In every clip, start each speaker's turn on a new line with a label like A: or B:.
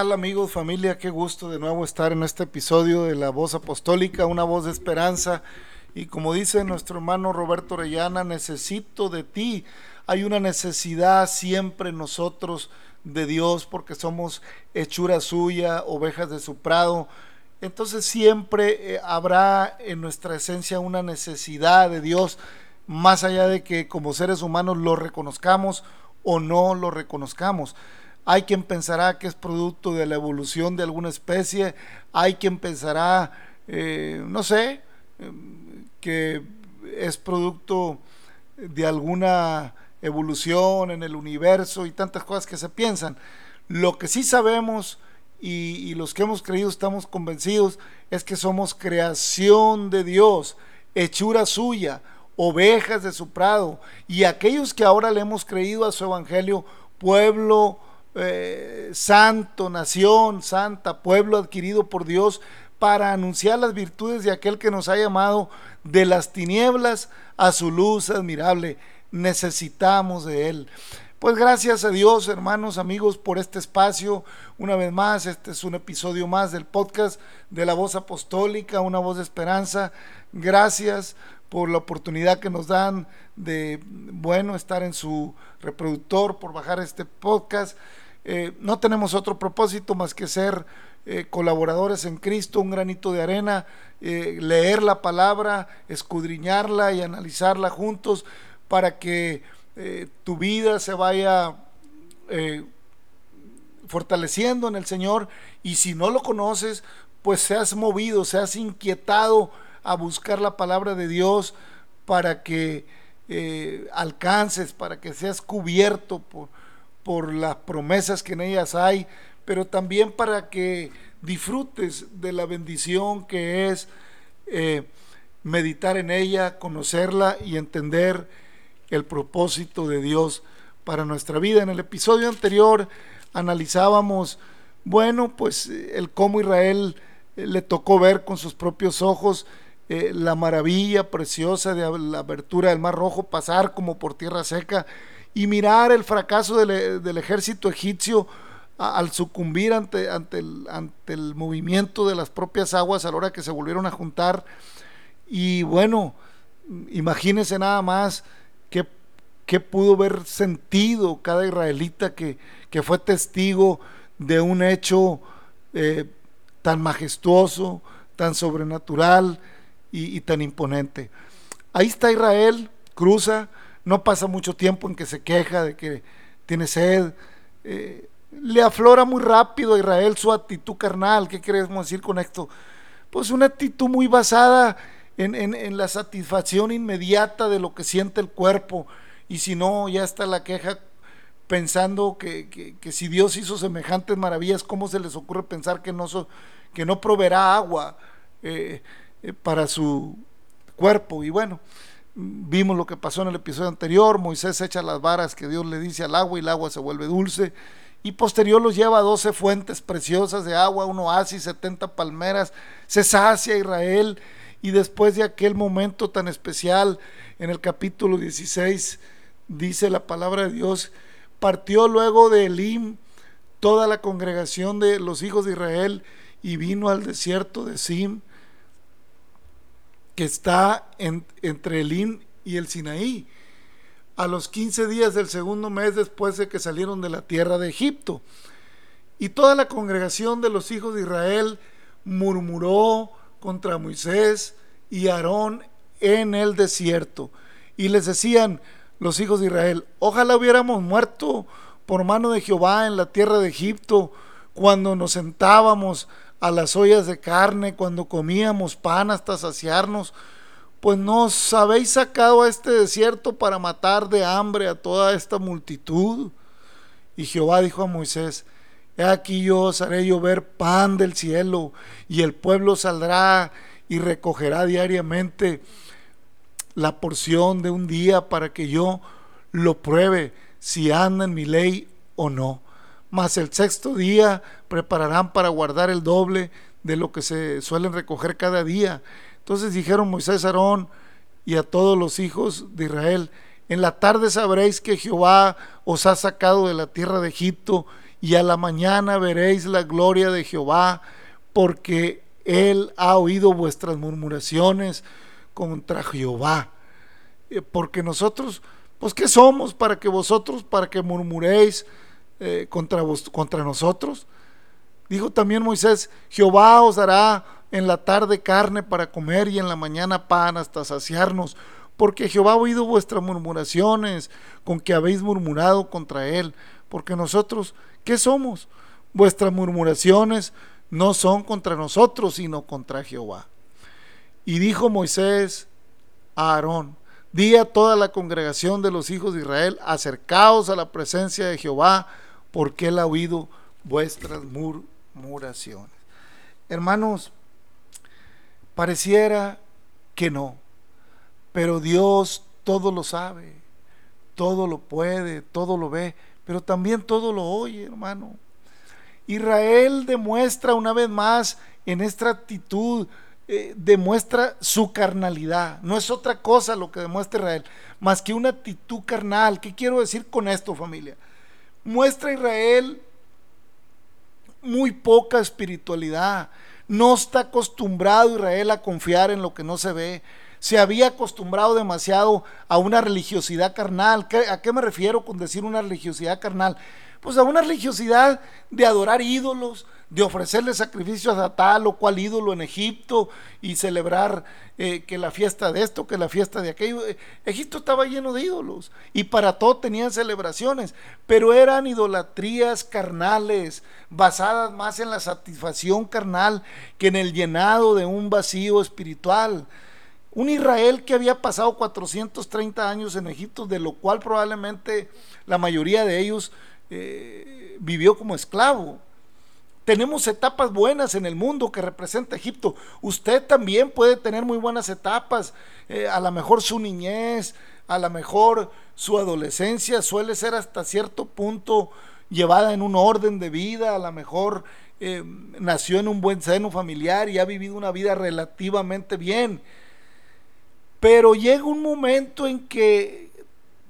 A: amigos, familia? Qué gusto de nuevo estar en este episodio de La Voz Apostólica, una voz de esperanza. Y como dice nuestro hermano Roberto Orellana, necesito de ti. Hay una necesidad siempre nosotros de Dios porque somos hechura suya, ovejas de su prado. Entonces siempre eh, habrá en nuestra esencia una necesidad de Dios, más allá de que como seres humanos lo reconozcamos o no lo reconozcamos. Hay quien pensará que es producto de la evolución de alguna especie, hay quien pensará, eh, no sé, que es producto de alguna evolución en el universo y tantas cosas que se piensan. Lo que sí sabemos y, los que hemos creído estamos convencidos es que somos creación de Dios, hechura suya, ovejas de su prado y aquellos que ahora le hemos creído a su evangelio, pueblo eh, santo, nación santa, pueblo adquirido por Dios para anunciar las virtudes de aquel que nos ha llamado de las tinieblas a su luz admirable. Necesitamos de Él. Pues gracias a Dios, hermanos, amigos, por este espacio. Una vez más, este es un episodio más del podcast de la voz apostólica, una voz de esperanza. Gracias por la oportunidad que nos dan de, bueno, estar en su reproductor, por bajar este podcast. Eh, no tenemos otro propósito más que ser eh, colaboradores en Cristo, un granito de arena, eh, leer la palabra, escudriñarla y analizarla juntos para que tu vida se vaya fortaleciendo en el Señor. Y si no lo conoces, pues seas movido, seas inquietado a buscar la palabra de Dios para que alcances, para que seas cubierto por, por las promesas que en ellas hay, pero también para que disfrutes de la bendición que es eh, meditar en ella, conocerla y entender el propósito de Dios para nuestra vida. En el episodio anterior analizábamos, bueno, pues el cómo Israel eh, le tocó ver con sus propios ojos eh, la maravilla preciosa de la abertura del Mar Rojo, pasar como por tierra seca y mirar el fracaso del, ejército egipcio al sucumbir ante, ante, el, ante el movimiento de las propias aguas a la hora que se volvieron a juntar. Y bueno, imagínense nada más qué, qué pudo haber sentido cada israelita que, que fue testigo de un hecho eh, tan majestuoso, tan sobrenatural y, y tan imponente. Ahí está Israel, cruza, no pasa mucho tiempo en que se queja de que tiene sed. Eh, le aflora muy rápido a Israel su actitud carnal. ¿Qué queremos decir con esto? Pues una actitud muy basada en, la satisfacción inmediata de lo que siente el cuerpo. Y si no, ya está la queja pensando que, si Dios hizo semejantes maravillas, ¿cómo se les ocurre pensar que no, que no proveerá agua eh, eh, para su cuerpo? Y bueno, Vimos lo que pasó en el episodio anterior, Moisés echa las varas que Dios le dice al agua y el agua se vuelve dulce. Y posterior los lleva a 12 fuentes preciosas de agua, un oasis, 70 palmeras, se sacia Israel y después de aquel momento tan especial, en el capítulo 16, dice la palabra de Dios, partió luego de Elim toda la congregación de los hijos de Israel y vino al desierto de Sim que está entre el In y el Sinaí, a los 15 días del segundo mes después de que salieron de la tierra de Egipto. Y toda la congregación de los hijos de Israel murmuró contra Moisés y Aarón en el desierto. Y les decían los hijos de Israel, ojalá hubiéramos muerto por mano de Jehová en la tierra de Egipto, cuando nos sentábamos a las ollas de carne, cuando comíamos pan hasta saciarnos, pues nos habéis sacado a este desierto para matar de hambre a toda esta multitud. Y Jehová dijo a Moisés, He aquí yo os haré llover pan del cielo, y el pueblo saldrá y recogerá diariamente la porción de un día para que yo lo pruebe si anda en mi ley o no. Mas el sexto día prepararán para guardar el doble de lo que se suelen recoger cada día. Entonces dijeron Moisés, Aarón y a todos los hijos de Israel, en la tarde sabréis que Jehová os ha sacado de la tierra de Egipto, y a la mañana veréis la gloria de Jehová, porque él ha oído vuestras murmuraciones contra Jehová. Eh, porque nosotros, pues, ¿qué somos para que vosotros, para que murmuréis eh, contra, vos, contra nosotros? Dijo también Moisés, Jehová os dará en la tarde carne para comer y en la mañana pan hasta saciarnos, porque Jehová ha oído vuestras murmuraciones con que habéis murmurado contra él, porque nosotros, ¿qué somos? Vuestras murmuraciones no son contra nosotros, sino contra Jehová. Y dijo Moisés a Aarón, di a toda la congregación de los hijos de Israel, acercaos a la presencia de Jehová, porque él ha oído vuestras murmuraciones. Hermanos, pareciera que no, pero Dios todo lo sabe, todo lo puede, todo lo ve, pero también todo lo oye, hermano. Israel demuestra una vez más en esta actitud, eh, demuestra su carnalidad. No es otra cosa lo que demuestra Israel, más que una actitud carnal. ¿Qué quiero decir con esto, familia? Muestra Israel muy poca espiritualidad. No está acostumbrado Israel a confiar en lo que no se ve. Se había acostumbrado demasiado a una religiosidad carnal. ¿A qué me refiero con decir una religiosidad carnal? pues a una religiosidad de adorar ídolos, de ofrecerle sacrificios a tal o cual ídolo en Egipto y celebrar eh, que la fiesta de esto, que la fiesta de aquello. Eh, Egipto estaba lleno de ídolos y para todo tenían celebraciones, pero eran idolatrías carnales, basadas más en la satisfacción carnal que en el llenado de un vacío espiritual. Un Israel que había pasado 430 años en Egipto, de lo cual probablemente la mayoría de ellos eh, vivió como esclavo. Tenemos etapas buenas en el mundo que representa Egipto. Usted también puede tener muy buenas etapas. Eh, a lo mejor su niñez, a lo mejor su adolescencia suele ser hasta cierto punto llevada en un orden de vida. A lo mejor eh, nació en un buen seno familiar y ha vivido una vida relativamente bien. Pero llega un momento en que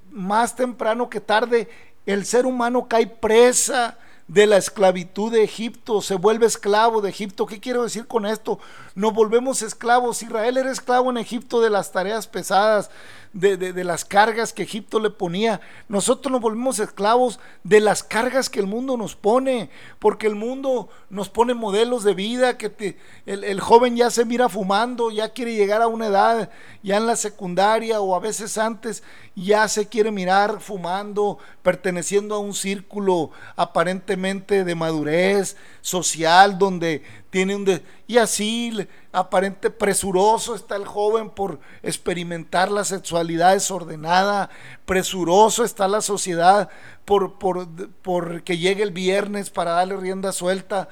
A: más temprano que tarde el ser humano cae presa de la esclavitud de Egipto, se vuelve esclavo de Egipto. ¿Qué quiero decir con esto? Nos volvemos esclavos. Israel era esclavo en Egipto de las tareas pesadas, de, las cargas que Egipto le ponía. Nosotros nos volvemos esclavos de las cargas que el mundo nos pone, porque el mundo nos pone modelos de vida, que el, el joven ya se mira fumando, ya quiere llegar a una edad, ya en la secundaria o a veces antes, ya se quiere mirar fumando, perteneciendo a un círculo aparentemente de madurez social, donde tiene un... y así aparente presuroso está el joven por experimentar la sexualidad desordenada, presuroso está la sociedad por, por, por que llegue el viernes para darle rienda suelta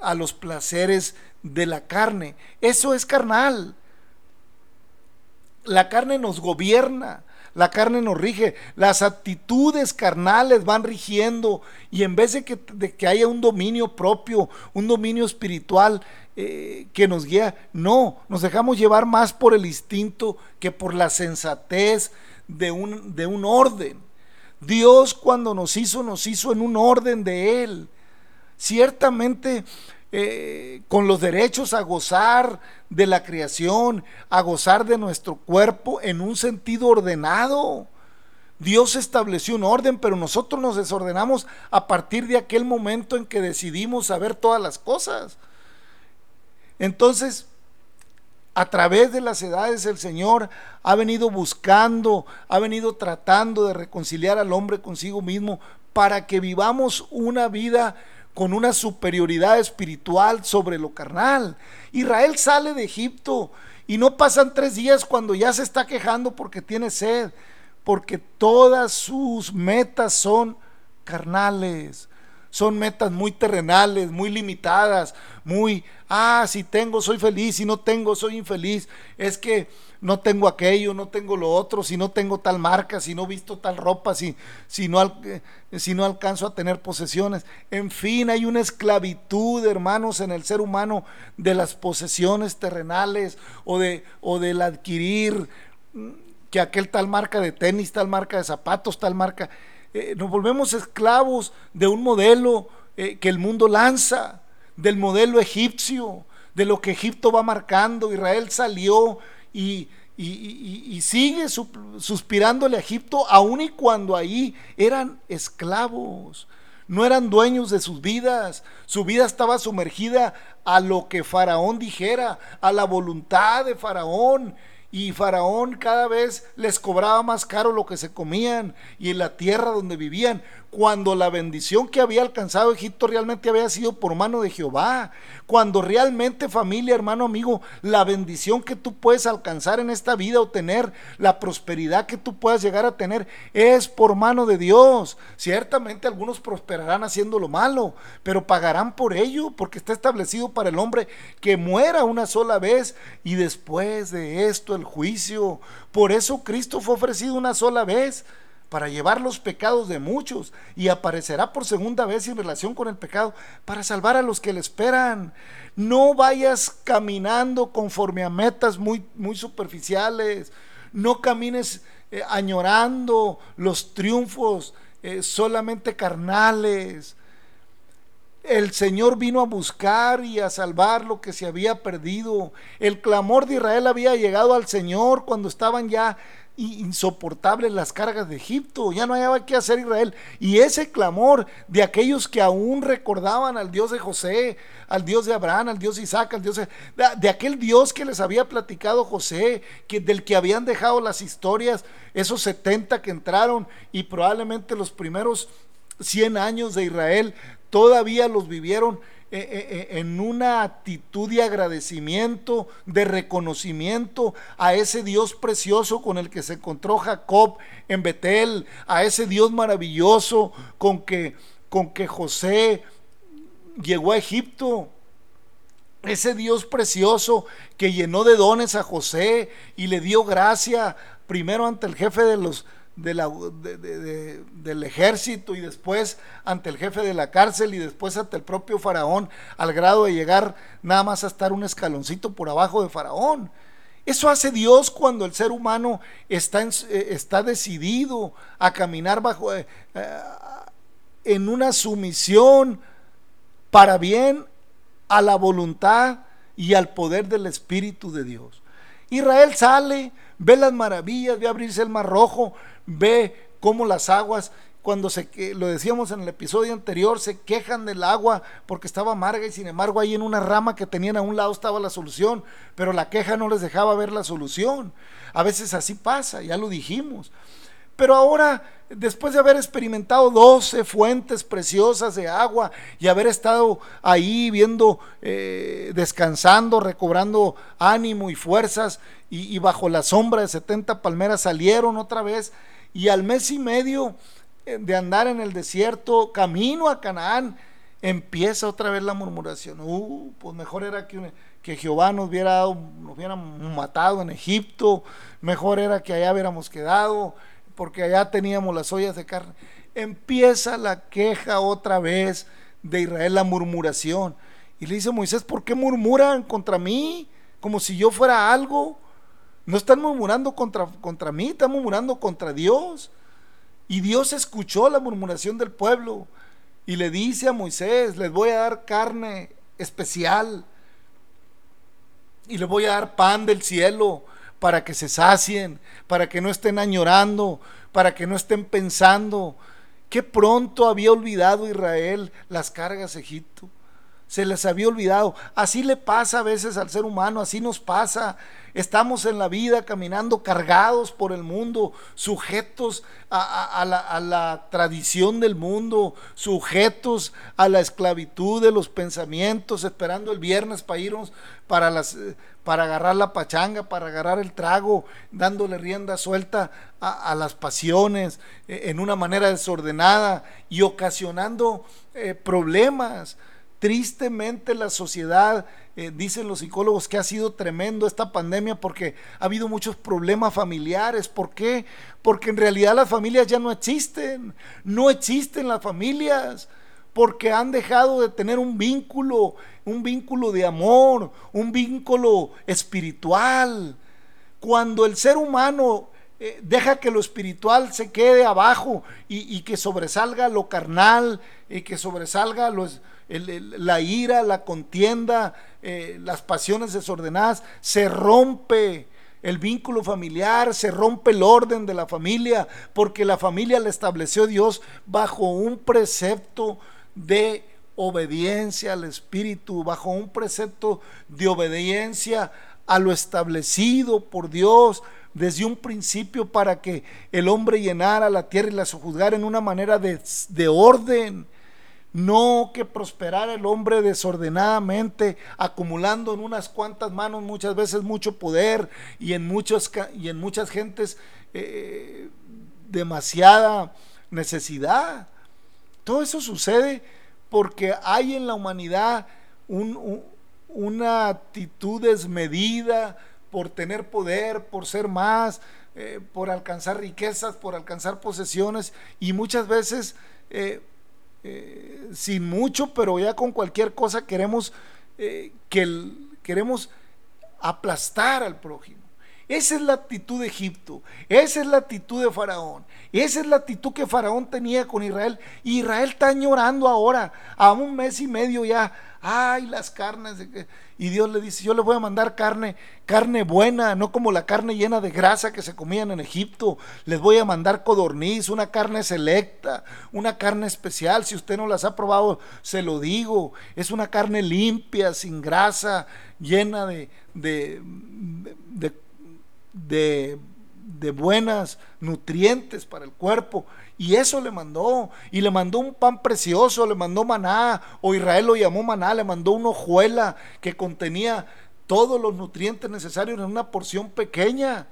A: a los placeres de la carne. Eso es carnal. La carne nos gobierna, la carne nos rige, las actitudes carnales van rigiendo y en vez de que, haya un dominio propio, un dominio espiritual eh, que nos guía, no, nos dejamos llevar más por el instinto que por la sensatez de un, de un orden. Dios cuando nos hizo, nos hizo en un orden de Él. Ciertamente eh, con los derechos a gozar de la creación, a gozar de nuestro cuerpo en un sentido ordenado. Dios estableció un orden, pero nosotros nos desordenamos a partir de aquel momento en que decidimos saber todas las cosas. Entonces, A través de las edades el Señor ha venido buscando, ha venido tratando de reconciliar al hombre consigo mismo para que vivamos una vida con una superioridad espiritual sobre lo carnal. Israel sale de Egipto y no pasan tres días cuando ya se está quejando porque tiene sed, porque todas sus metas son carnales, son metas muy terrenales, muy limitadas, muy, ah, si tengo soy feliz, si no tengo soy infeliz, es que no tengo aquello, no tengo lo otro, si no tengo tal marca, si no visto tal ropa, si, si, no, eh, si no alcanzo a tener posesiones. En fin, hay una esclavitud, hermanos, en el ser humano de las posesiones terrenales o, de, o del adquirir mm, que aquel tal marca de tenis, tal marca de zapatos, tal marca. Eh, nos volvemos esclavos de un modelo eh, que el mundo lanza, del modelo egipcio, de lo que Egipto va marcando. Israel salió y, y, sigue suspirándole a Egipto, aun y cuando ahí eran esclavos, no eran dueños de sus vidas, su vida estaba sumergida a lo que Faraón dijera, a la voluntad de Faraón y Faraón cada vez les cobraba más caro lo que se comían y en la tierra donde vivían, cuando la bendición que había alcanzado Egipto realmente había sido por mano de Jehová, cuando realmente familia, hermano, amigo, la bendición que tú puedes alcanzar en esta vida o tener, la prosperidad que tú puedas llegar a tener, es por mano de Dios. Ciertamente algunos prosperarán haciendo lo malo, pero pagarán por ello, porque está establecido para el hombre que muera una sola vez y después de esto el juicio. Por eso Cristo fue ofrecido una sola vez para llevar los pecados de muchos y aparecerá por segunda vez en relación con el pecado para salvar a los que le esperan. No vayas caminando conforme a metas muy, muy superficiales. No camines eh, añorando los triunfos eh, solamente carnales. El Señor vino a buscar y a salvar lo que se había perdido. El clamor de Israel había llegado al Señor cuando estaban ya insoportables las cargas de Egipto, ya no había que hacer Israel. Y ese clamor de aquellos que aún recordaban al Dios de José, al Dios de Abraham, al Dios de Isaac, al Dios de, aquel Dios que les había platicado José, del que habían dejado las historias, esos 70 que entraron y probablemente los primeros 100 años de Israel todavía los vivieron eh, eh, eh, en una actitud de agradecimiento, de reconocimiento a ese Dios precioso con el que se encontró Jacob en Betel, a ese Dios maravilloso con que, con que José llegó a Egipto. Ese Dios precioso que llenó de dones a José y le dio gracia primero ante el jefe de los, del ejército y después ante el jefe de la cárcel y después ante el propio faraón, al grado de llegar nada más a estar un escaloncito por abajo de faraón. Eso hace Dios cuando el ser humano está, eh, está decidido a caminar bajo eh, eh, en una sumisión para bien a la voluntad y al poder del Espíritu de Dios. Israel sale, ve las maravillas, ve abrirse el mar rojo, ve cómo las aguas, cuando se, lo decíamos en el episodio anterior, se quejan del agua porque estaba amarga y sin embargo ahí en una rama que tenían a un lado estaba la solución, pero la queja no les dejaba ver la solución. A veces así pasa, ya lo dijimos. Pero ahora, después de haber experimentado 12 fuentes preciosas de agua y haber estado ahí viendo, eh, descansando, recobrando ánimo y fuerzas, y, bajo la sombra de 70 palmeras salieron otra vez, y al mes y medio eh, de andar en el desierto, camino a Canaán, empieza otra vez la murmuración. Uh, pues mejor era que, que Jehová nos hubiera, nos hubiera matado en Egipto, mejor era que allá hubiéramos quedado porque allá teníamos las ollas de carne. Empieza la queja otra vez de Israel, la murmuración. Y le dice Moisés, ¿por qué murmuran contra mí? Como si yo fuera algo. No están murmurando contra, contra mí, están murmurando contra Dios. Y Dios escuchó la murmuración del pueblo y le dice a Moisés, les voy a dar carne especial y les voy a dar pan del cielo para que se sacien, para que no estén añorando, para que no estén pensando. que pronto había olvidado Israel las cargas de Egipto. Se les había olvidado. Así le pasa a veces al ser humano, así nos pasa. Estamos en la vida caminando cargados por el mundo, sujetos a, la, tradición del mundo, sujetos a la esclavitud de los pensamientos, esperando el viernes para irnos para, las, para agarrar la pachanga, para agarrar el trago, dándole rienda suelta a, las pasiones eh, en una manera desordenada y ocasionando eh, problemas. Tristemente la sociedad, eh, dicen los psicólogos, que ha sido tremendo esta pandemia porque ha habido muchos problemas familiares. ¿Por qué? Porque en realidad las familias ya no existen. No existen las familias porque han dejado de tener un vínculo, un vínculo de amor, un vínculo espiritual. Cuando el ser humano eh, deja que lo espiritual se quede abajo y, que sobresalga lo carnal y que sobresalga la ira, la contienda, eh, las pasiones desordenadas, se rompe el vínculo familiar, se rompe el orden de la familia, porque la familia la estableció Dios bajo un precepto de obediencia al Espíritu, bajo un precepto de obediencia a lo establecido por Dios, desde un principio para que el hombre llenara la tierra y la sojuzgara en una manera de, orden. No que prosperara el hombre desordenadamente, acumulando en unas cuantas manos muchas veces mucho poder y en, muchos, y en muchas gentes eh, demasiada necesidad. Todo eso sucede porque hay en la humanidad una actitud desmedida, por tener poder, por ser más, eh, por alcanzar riquezas, por alcanzar posesiones y muchas veces eh, eh, sin mucho, pero ya con cualquier cosa queremos, que queremos aplastar al prójimo. Esa es la actitud de Egipto, esa es la actitud de Faraón, esa es la actitud que Faraón tenía con Israel. Israel está llorando ahora, a un mes y medio ya. Ay, las carnes. Y Dios le dice, yo le voy a mandar carne, carne buena, no como la carne llena de grasa que se comían en Egipto. Les voy a mandar codorniz, una carne selecta, una carne especial. Si usted no las ha probado, se lo digo. Es una carne limpia, sin grasa, llena de de, de buenas nutrientes para el cuerpo. Y eso le mandó. Y le mandó un pan precioso, le mandó maná, o Israel lo llamó maná, le mandó una hojuela que contenía todos los nutrientes necesarios en una porción pequeña.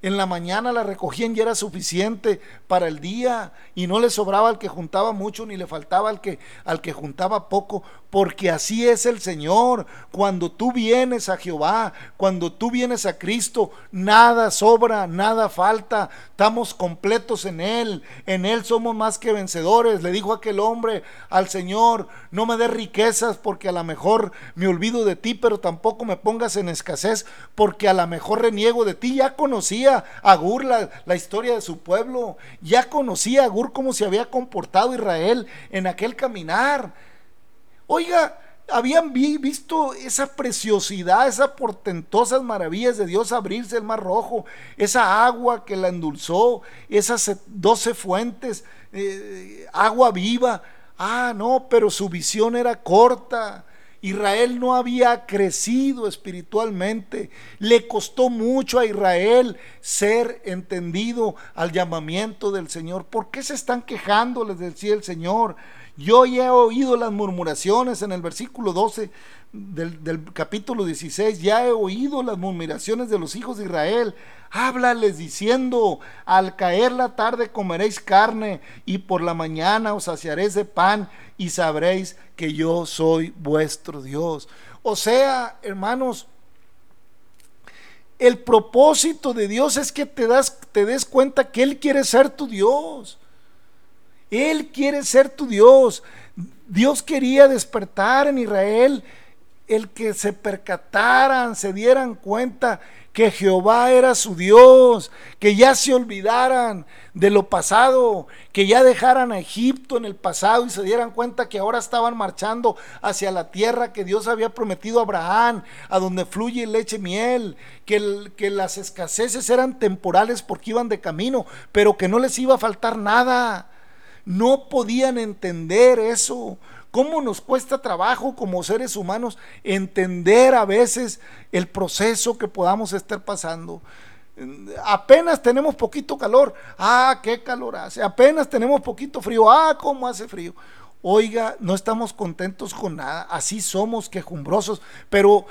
A: En la mañana la recogían y era suficiente para el día y no le sobraba al que juntaba mucho ni le faltaba al que al que juntaba poco, porque así es el Señor. Cuando tú vienes a Jehová, cuando tú vienes a Cristo, nada sobra, nada falta. Estamos completos en Él. En Él somos más que vencedores. Le dijo aquel hombre al Señor, no me des riquezas porque a lo mejor me olvido de ti, pero tampoco me pongas en escasez porque a lo mejor reniego de ti. Ya conocía a Gur la, historia de su pueblo. Ya conocía a Gur cómo se había comportado Israel en aquel caminar Oiga, habían visto esa preciosidad, esas portentosas maravillas de Dios abrirse el mar rojo, esa agua que la endulzó, esas doce fuentes, eh, agua viva. Ah, no, pero su visión era corta. Israel no había crecido espiritualmente. Le costó mucho a Israel ser entendido al llamamiento del Señor. ¿Por qué se están quejando? Les decía el Señor. Yo ya he oído las murmuraciones en el versículo 12 del, capítulo 16, ya he oído las murmuraciones de los hijos de Israel. Háblales diciendo, al caer la tarde comeréis carne y por la mañana os saciaréis de pan y sabréis que yo soy vuestro Dios. O sea, hermanos, el propósito de Dios es que te, das, te des cuenta que Él quiere ser tu Dios. Él quiere ser tu Dios. Dios quería despertar en Israel el que se percataran, se dieran cuenta que Jehová era su Dios, que ya se olvidaran de lo pasado, que ya dejaran a Egipto en el pasado y se dieran cuenta que ahora estaban marchando hacia la tierra que Dios había prometido a Abraham, a donde fluye leche y miel, que, que las escaseces eran temporales porque iban de camino, pero que no les iba a faltar nada no podían entender eso. Cómo nos cuesta trabajo como seres humanos entender a veces el proceso que podamos estar pasando. Apenas tenemos poquito calor, ah, qué calor hace. Apenas tenemos poquito frío, ah, cómo hace frío. Oiga, no estamos contentos con nada, así somos quejumbrosos, pero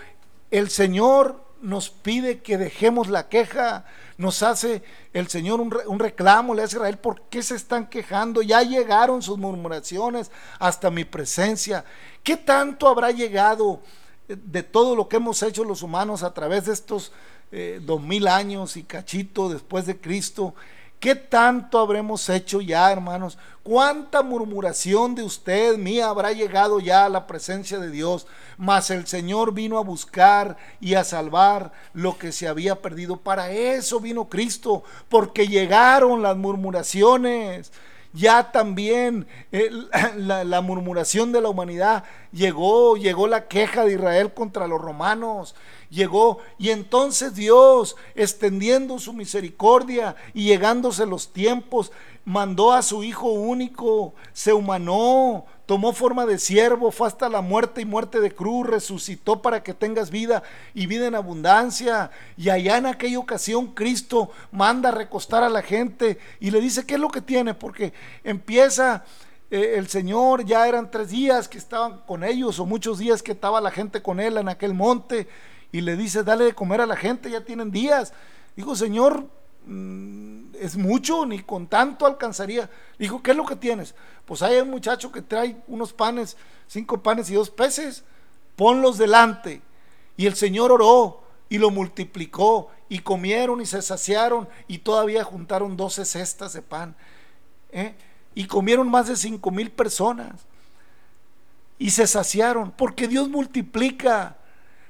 A: el Señor nos pide que dejemos la queja, nos hace el Señor un, reclamo, le hace a Israel, ¿por qué se están quejando? Ya llegaron sus murmuraciones hasta mi presencia. ¿Qué tanto habrá llegado de todo lo que hemos hecho los humanos a través de estos eh, dos mil años y cachito después de Cristo? ¿Qué tanto habremos hecho ya, hermanos? ¿Cuánta murmuración de usted mía habrá llegado ya a la presencia de Dios? Mas el Señor vino a buscar y a salvar lo que se había perdido. Para eso vino Cristo, porque llegaron las murmuraciones ya también eh, la, la, murmuración de la humanidad llegó, llegó la queja de Israel contra los romanos, llegó y entonces Dios, extendiendo su misericordia y llegándose los tiempos, mandó a su Hijo único, se humanó, tomó forma de siervo, fue hasta la muerte y muerte de cruz, resucitó para que tengas vida y vida en abundancia. Y allá en aquella ocasión Cristo manda a recostar a la gente y le dice, ¿qué es lo que tiene? Porque empieza eh, el Señor, ya eran tres días que estaban con ellos o muchos días que estaba la gente con él en aquel monte y le dice, dale de comer a la gente, ya tienen días. Dijo, Señor, mm, es mucho, ni con tanto alcanzaría. Dijo, ¿qué es lo que tienes? Pues hay un muchacho que trae unos panes, cinco panes y dos peces, ponlos delante. Y el Señor oró y lo multiplicó y comieron y se saciaron y todavía juntaron doce cestas de pan. ¿eh? Y comieron más de cinco mil personas y se saciaron porque Dios multiplica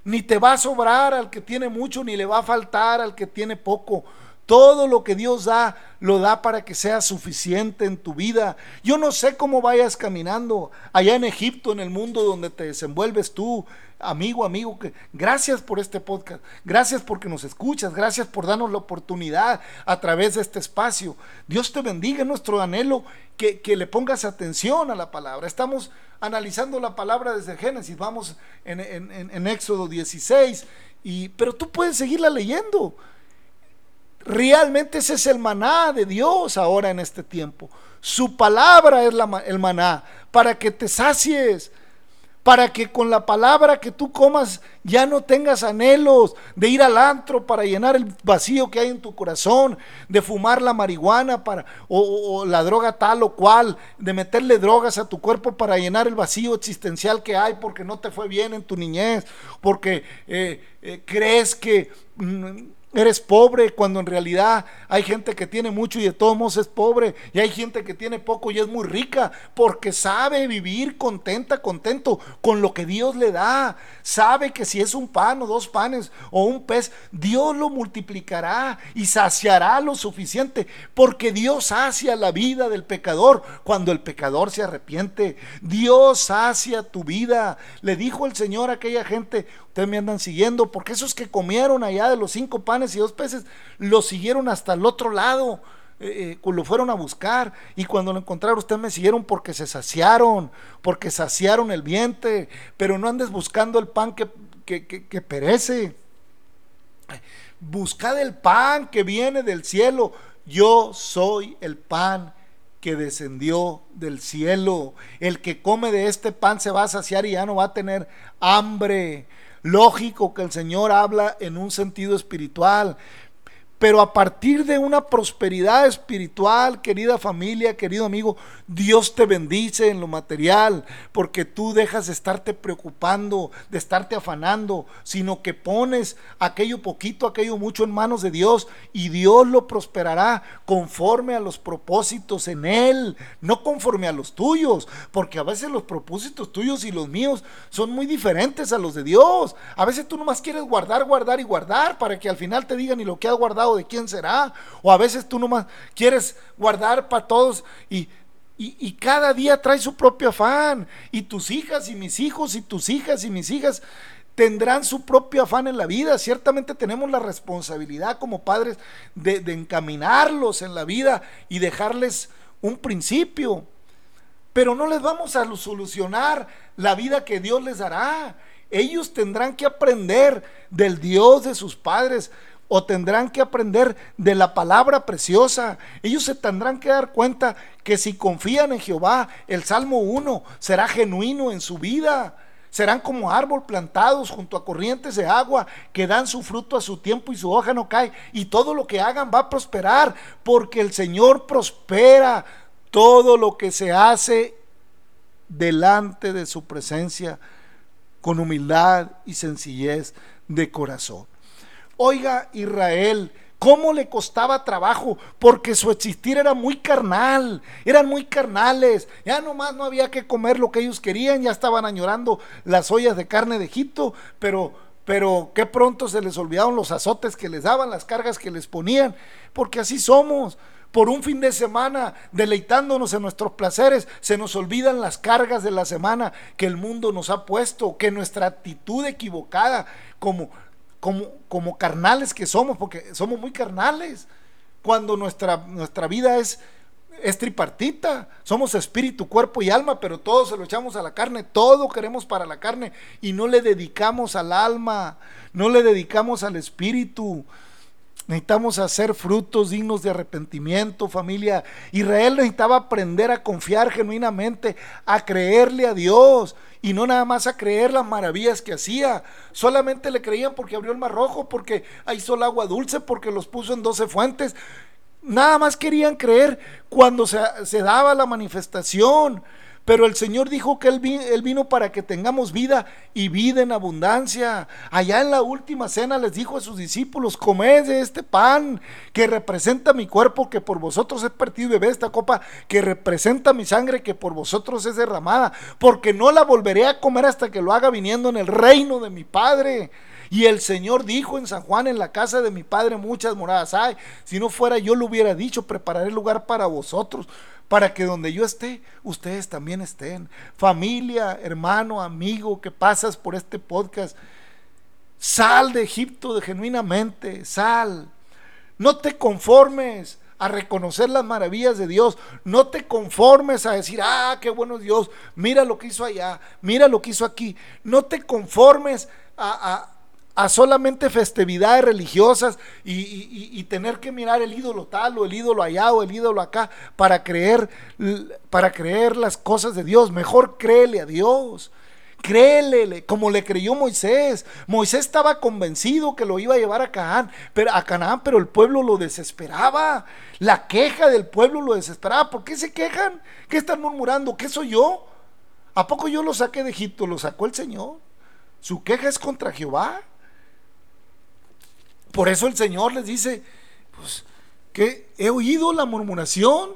A: ni te va a sobrar al que tiene mucho, ni le va a faltar al que tiene poco. Todo lo que Dios da, lo da para que sea suficiente en tu vida. Yo no sé cómo vayas caminando allá en Egipto, en el mundo donde te desenvuelves tú, amigo, amigo. Gracias por este podcast. Gracias porque nos escuchas. Gracias por darnos la oportunidad a través de este espacio. Dios te bendiga, nuestro anhelo, que, que le pongas atención a la palabra. Estamos analizando la palabra desde Génesis. Vamos en, en, en Éxodo 16. Y, pero tú puedes seguirla leyendo. Realmente ese es el maná de Dios ahora en este tiempo. Su palabra es el maná para que te sacies, para que con la palabra que tú comas ya no tengas anhelos de ir al antro para llenar el vacío que hay en tu corazón, de fumar la marihuana para, o, la droga tal o cual, de meterle drogas a tu cuerpo para llenar el vacío existencial que hay porque no te fue bien en tu niñez, porque eh, eh, crees que... Mm, Eres pobre cuando en realidad hay gente que tiene mucho y de todos modos es pobre. Y hay gente que tiene poco y es muy rica porque sabe vivir contenta, contento con lo que Dios le da. Sabe que si es un pan o dos panes o un pez, Dios lo multiplicará y saciará lo suficiente. Porque Dios sacia la vida del pecador cuando el pecador se arrepiente. Dios sacia tu vida. Le dijo el Señor a aquella gente, ustedes me andan siguiendo porque esos que comieron allá de los cinco panes y dos peces, lo siguieron hasta el otro lado. Eh, eh, lo fueron a buscar y cuando lo encontraron ustedes me siguieron porque se saciaron, porque saciaron el vientre, pero no andes buscando el pan que, que perece. Buscad el pan que viene del cielo. Yo soy el pan que descendió del cielo. El que come de este pan se va a saciar y ya no va a tener hambre. Lógico que el Señor habla en un sentido espiritual, pero a partir de una prosperidad espiritual, querida familia, querido amigo, Dios te bendice en lo material, porque tú dejas de estarte preocupando, de estarte afanando, sino que pones aquello poquito, aquello mucho en manos de Dios y Dios lo prosperará conforme a los propósitos en Él, no conforme a los tuyos, porque a veces los propósitos tuyos y los míos son muy diferentes a los de Dios. A veces tú nomás quieres guardar, guardar y guardar para que al final te digan y lo que has guardado de quién será. O a veces tú nomás quieres guardar para todos y, y, cada día trae su propio afán. Y tus hijas y mis hijos y tus hijas y mis hijas tendrán su propio afán en la vida. Ciertamente tenemos la responsabilidad como padres de encaminarlos en la vida y dejarles un principio. pero no les vamos a solucionar la vida que Dios les dará. Ellos tendrán que aprender del Dios de sus padres o tendrán que aprender de la palabra preciosa. Ellos se tendrán que dar cuenta que si confían en Jehová, el Salmo 1 será genuino en su vida. Serán como árbol plantados junto a corrientes de agua que dan su fruto a su tiempo y su hoja no cae. Y todo lo que hagan va a prosperar porque el Señor prospera todo lo que se hace delante de su presencia con humildad y sencillez de corazón. Oiga, Israel, cómo le costaba trabajo, porque su existir era muy carnal, eran muy carnales, ya nomás no había que comer lo que ellos querían, ya estaban añorando las ollas de carne de Egipto, pero, pero qué pronto se les olvidaron los azotes que les daban, las cargas que les ponían, porque así somos. Por un fin de semana, deleitándonos en nuestros placeres, se nos olvidan las cargas de la semana que el mundo nos ha puesto, que nuestra actitud equivocada, como como, carnales que somos, porque somos muy carnales, cuando nuestra, nuestra vida es, es tripartita, somos espíritu, cuerpo y alma, pero todo se lo echamos a la carne, todo queremos para la carne y no le dedicamos al alma, no le dedicamos al espíritu. Necesitamos hacer frutos dignos de arrepentimiento, familia. Israel necesitaba aprender a confiar genuinamente, a creerle a Dios y no nada más a creer las maravillas que hacía. Solamente le creían porque abrió el mar rojo, porque hizo el agua dulce, porque los puso en doce fuentes. Nada más querían creer cuando se, se daba la manifestación. Pero el Señor dijo que él, vino para que tengamos vida y vida en abundancia. Allá en la última cena les dijo a sus discípulos, comed de este pan que representa mi cuerpo, que por vosotros es partido y bebé esta copa que representa mi sangre, que por vosotros es derramada, porque no la volveré a comer hasta que lo haga viniendo en el reino de mi Padre. Y el Señor dijo en San Juan, en la casa de mi Padre muchas moradas hay. Si no fuera yo lo hubiera dicho, prepararé lugar para vosotros para que donde yo esté, ustedes también estén. Familia, hermano, amigo que pasas por este podcast, sal de Egipto de genuinamente, sal. No te conformes a reconocer las maravillas de Dios. No te conformes a decir, ah, qué bueno Dios, mira lo que hizo allá, mira lo que hizo aquí. No te conformes a, a solamente festividades religiosas y, tener que mirar el ídolo tal o el ídolo allá o el ídolo acá para creer, para creer las cosas de Dios. Mejor créele a Dios. Créele, como le creyó Moisés. Moisés estaba convencido que lo iba a llevar a Canaán, pero a Canaán, pero el pueblo lo desesperaba. La queja del pueblo lo desesperaba. ¿Por qué se quejan? ¿Qué están murmurando? ¿Qué soy yo? ¿A poco yo lo saqué de Egipto? Lo sacó el Señor. Su queja es contra Jehová. Por eso el Señor les dice, pues, que he oído la murmuración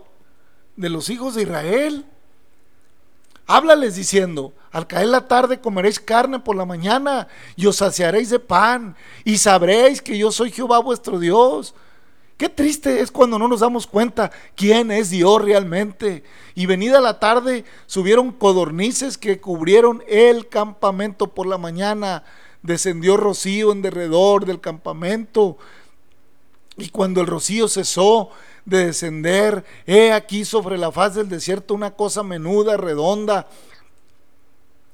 A: de los hijos de Israel. Háblales diciendo, al caer la tarde comeréis carne por la mañana y os saciaréis de pan y sabréis que yo soy Jehová vuestro Dios. Qué triste es cuando no nos damos cuenta quién es Dios realmente. Y venida la tarde subieron codornices que cubrieron el campamento por la mañana descendió rocío en derredor del campamento. Y cuando el rocío cesó de descender, he aquí sobre la faz del desierto una cosa menuda, redonda,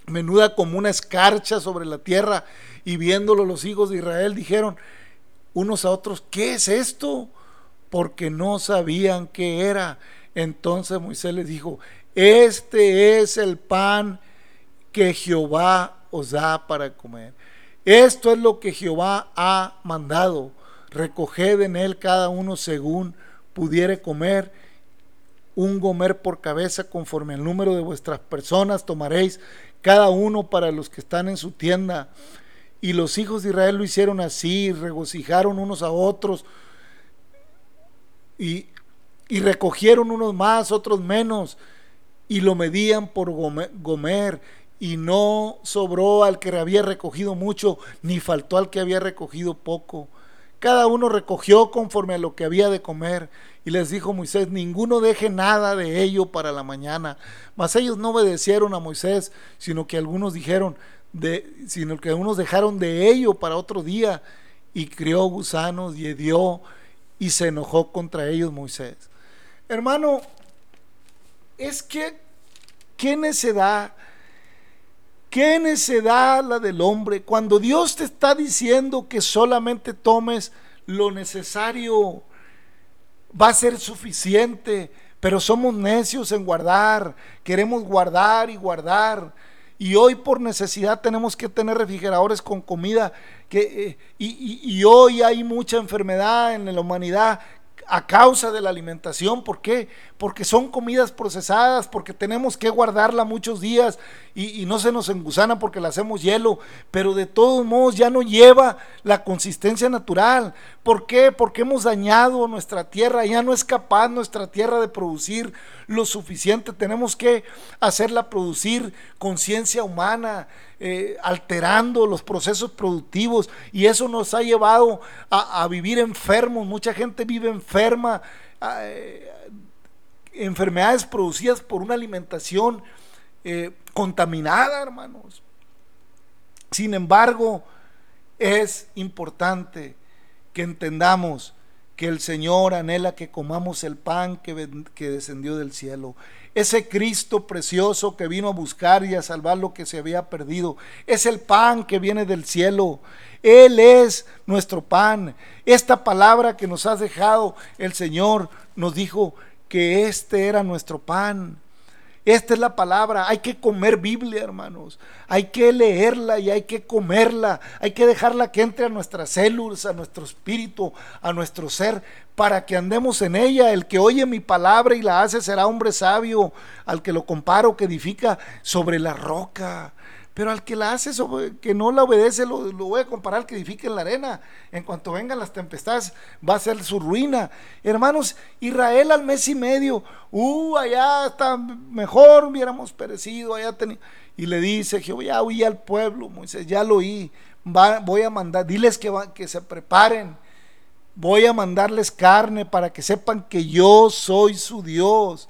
A: menuda como una escarcha sobre la tierra. Y viéndolo los hijos de Israel dijeron unos a otros, ¿qué es esto? Porque no sabían qué era. Entonces Moisés les dijo, este es el pan que Jehová os da para comer. Esto es lo que Jehová ha mandado. Recoged en él cada uno según pudiere comer. Un gomer por cabeza conforme al número de vuestras personas tomaréis cada uno para los que están en su tienda. Y los hijos de Israel lo hicieron así, regocijaron unos a otros y, y recogieron unos más, otros menos, y lo medían por gomer y no sobró al que había recogido mucho, ni faltó al que había recogido poco. Cada uno recogió conforme a lo que había de comer. Y les dijo Moisés, ninguno deje nada de ello para la mañana. Mas ellos no obedecieron a Moisés, sino que algunos dijeron, de, sino que algunos dejaron de ello para otro día. Y crió gusanos y hedió y se enojó contra ellos Moisés. Hermano, es que qué necedad, qué necedad la del hombre. Cuando Dios te está diciendo que solamente tomes lo necesario, va a ser suficiente, pero somos necios en guardar, queremos guardar y guardar. Y hoy por necesidad tenemos que tener refrigeradores con comida. Que, eh, y, y, hoy hay mucha enfermedad en la humanidad a causa de la alimentación. ¿Por qué? Porque son comidas procesadas, porque tenemos que guardarla muchos días y, no se nos engusana porque la hacemos hielo, pero de todos modos ya no lleva la consistencia natural. ¿Por qué? Porque hemos dañado nuestra tierra, ya no es capaz nuestra tierra de producir lo suficiente, tenemos que hacerla producir conciencia humana, eh, alterando los procesos productivos. Y eso nos ha llevado a, vivir enfermos, mucha gente vive enferma, eh, enfermedades producidas por una alimentación eh, contaminada, hermanos. Sin embargo, es importante que entendamos que el Señor anhela que comamos el pan que, que, descendió del cielo. Ese Cristo precioso que vino a buscar y a salvar lo que se había perdido. Es el pan que viene del cielo. Él es nuestro pan. Esta palabra que nos ha dejado el Señor nos dijo que este era nuestro pan. Esta es la palabra. Hay que comer Biblia, hermanos. Hay que leerla y hay que comerla. Hay que dejarla que entre a nuestras células, a nuestro espíritu, a nuestro ser, para que andemos en ella. El que oye mi palabra y la hace será hombre sabio, al que lo comparo, que edifica sobre la roca. Pero al que la hace, que no la obedece, lo, voy a comparar al que edifica en la arena. En cuanto vengan las tempestades, va a ser su ruina. Hermanos, Israel al mes y medio, uh, allá está mejor, hubiéramos perecido, allá tenía. Y le dice Jehová, ya oí al pueblo, Moisés, ya lo oí, voy a mandar, diles que, que se preparen. Voy a mandarles carne para que sepan que yo soy su Dios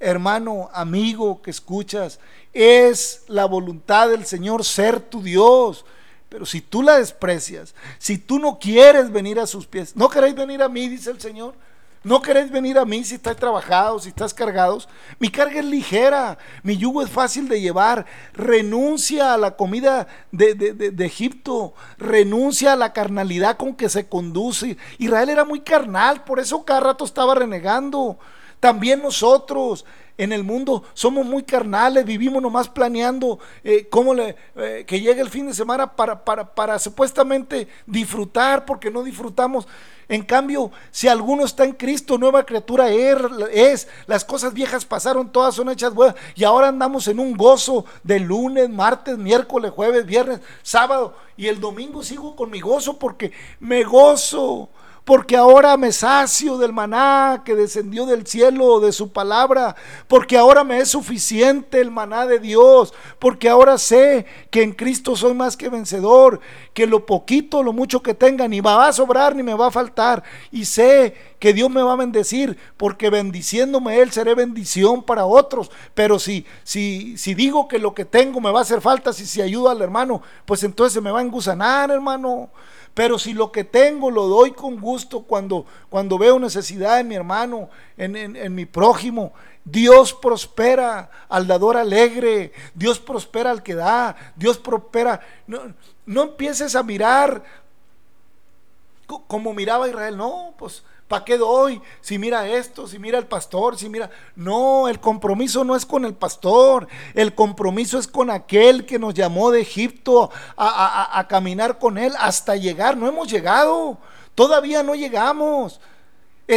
A: hermano, amigo que escuchas, es la voluntad del Señor ser tu Dios. Pero si tú la desprecias, si tú no quieres venir a sus pies, no queréis venir a mí, dice el Señor. No queréis venir a mí si estás trabajados, si estás cargados. Mi carga es ligera, mi yugo es fácil de llevar. Renuncia a la comida de, de, Egipto, renuncia a la carnalidad con que se conduce. Israel era muy carnal, por eso cada rato estaba renegando. También nosotros en el mundo. Somos muy carnales, vivimos nomás planeando eh, cómo eh, que llegue el fin de semana para, para, para supuestamente disfrutar, porque no disfrutamos. En cambio, si alguno está en Cristo, nueva criatura es, las cosas viejas pasaron, todas son hechas buenas, y ahora andamos en un gozo de lunes, martes, miércoles, jueves, viernes, sábado, y el domingo sigo con mi gozo porque me gozo porque ahora me sacio del maná que descendió del cielo, de su palabra, porque ahora me es suficiente el maná de Dios, porque ahora sé que en Cristo soy más que vencedor, que lo poquito, lo mucho que tenga, ni me va a sobrar ni me va a faltar, y sé que Dios me va a bendecir, porque bendiciéndome Él seré bendición para otros, pero si, si, si digo que lo que tengo me va a hacer falta, si se ayuda al hermano, pues entonces se me va a engusanar, hermano. Pero si lo que tengo lo doy con gusto cuando, cuando veo necesidad en mi hermano, en, mi prójimo, Dios prospera al dador alegre, Dios prospera al que da, Dios prospera. No, no empieces a mirar como miraba Israel, no, pues ¿Para qué doy? Si mira esto, si mira el pastor, si mira... No, el compromiso no es con el pastor, el compromiso es con aquel que nos llamó de Egipto a, a caminar con él hasta llegar. No hemos llegado, todavía no llegamos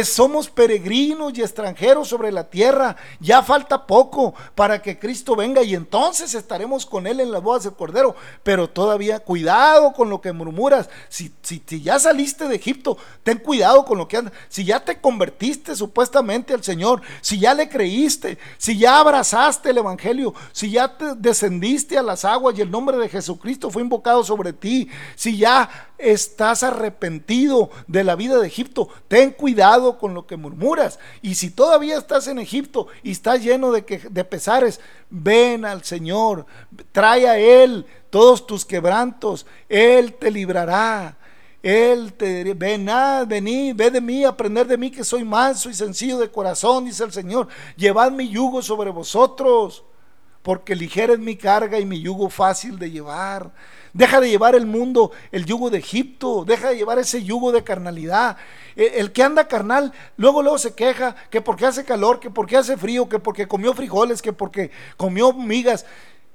A: somos peregrinos y extranjeros sobre la tierra. Ya falta poco para que Cristo venga y entonces estaremos con Él en las bodas del Cordero. Pero todavía cuidado con lo que murmuras. Si, si, ya saliste de Egipto, ten cuidado con lo que andas. Si ya te convertiste supuestamente al Señor, si ya le creíste, si ya abrazaste el Evangelio, si ya te descendiste a las aguas y el nombre de Jesucristo fue invocado sobre ti, si ya estás arrepentido de la vida de Egipto, ten cuidado con lo que murmuras. Y si todavía estás en Egipto y estás lleno de, que, de pesares, ven al Señor, trae a Él todos tus quebrantos, Él te librará. Él te ven, ah, venid, ve de mí, aprender de mí que soy manso y sencillo de corazón, dice el Señor. Llevad mi yugo sobre vosotros. porque ligera es mi carga y mi yugo fácil de llevar. Deja de llevar el mundo, el yugo de Egipto, deja de llevar ese yugo de carnalidad. E, el que anda carnal, luego luego se queja que porque hace calor, que porque hace frío, que porque comió frijoles, que porque comió migas.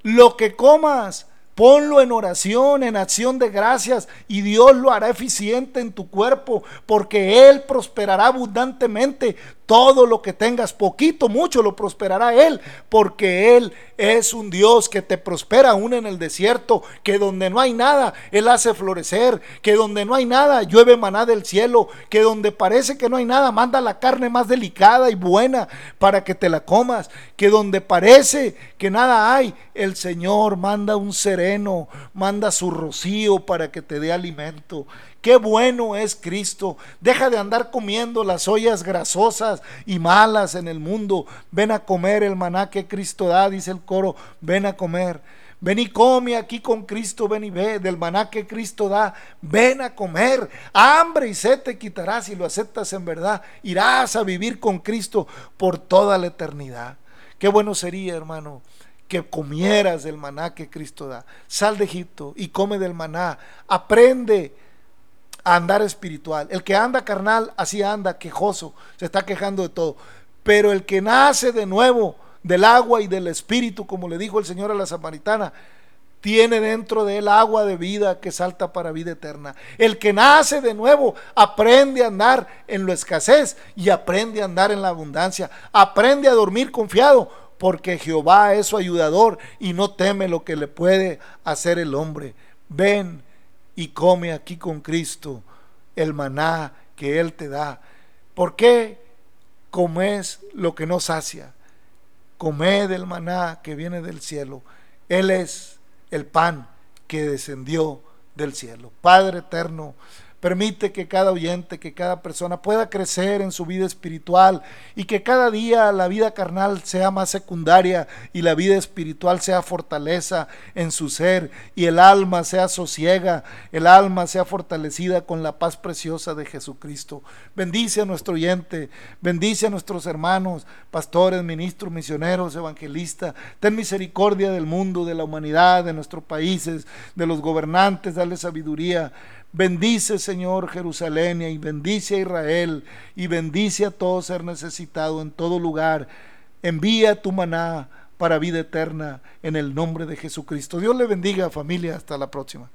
A: Lo que comas, Ponlo en oración, en acción de gracias y Dios lo hará eficiente en tu cuerpo porque Él prosperará abundantemente todo lo que tengas, poquito, mucho, lo prosperará Él, porque Él es un Dios que te prospera aún en el desierto, que donde no hay nada, Él hace florecer, que donde no hay nada, llueve maná del cielo, que donde parece que no hay nada, manda la carne más delicada y buena para que te la comas, que donde parece que nada hay, el Señor manda un sereno, manda su rocío para que te dé alimento. Qué bueno es Cristo. Deja de andar comiendo las ollas grasosas y malas en el mundo. Ven a comer el maná que Cristo da, dice el coro. Ven a comer. Ven y come aquí con Cristo, ven y ve del maná que Cristo da. Ven a comer. Hambre y sed te quitarás si lo aceptas en verdad. Irás a vivir con Cristo por toda la eternidad. Qué bueno sería, hermano, que comieras del maná que Cristo da. Sal de Egipto y come del maná. Aprende andar espiritual. El que anda carnal, así anda, quejoso, se está quejando de todo. Pero el que nace de nuevo del agua y del espíritu, como le dijo el Señor a la samaritana, tiene dentro de él agua de vida que salta para vida eterna. El que nace de nuevo aprende a andar en la escasez y aprende a andar en la abundancia. Aprende a dormir confiado porque Jehová es su ayudador y no teme lo que le puede hacer el hombre. Ven, y come aquí con Cristo el maná que Él te da. ¿Por qué comes lo que no sacia? Comed el maná que viene del cielo. Él es el pan que descendió del cielo. Padre eterno, Permite que cada oyente, que cada persona pueda crecer en su vida espiritual y que cada día la vida carnal sea más secundaria y la vida espiritual sea fortaleza en su ser y el alma sea sosiega, el alma sea fortalecida con la paz preciosa de Jesucristo. Bendice a nuestro oyente, bendice a nuestros hermanos, pastores, ministros, misioneros, evangelistas. Ten misericordia del mundo, de la humanidad, de nuestros países, de los gobernantes, dale sabiduría. Bendice, Señor, Jerusalén y bendice a Israel y bendice a todo ser necesitado en todo lugar. Envía tu maná para vida eterna en el nombre de Jesucristo. Dios le bendiga, familia. Hasta la próxima.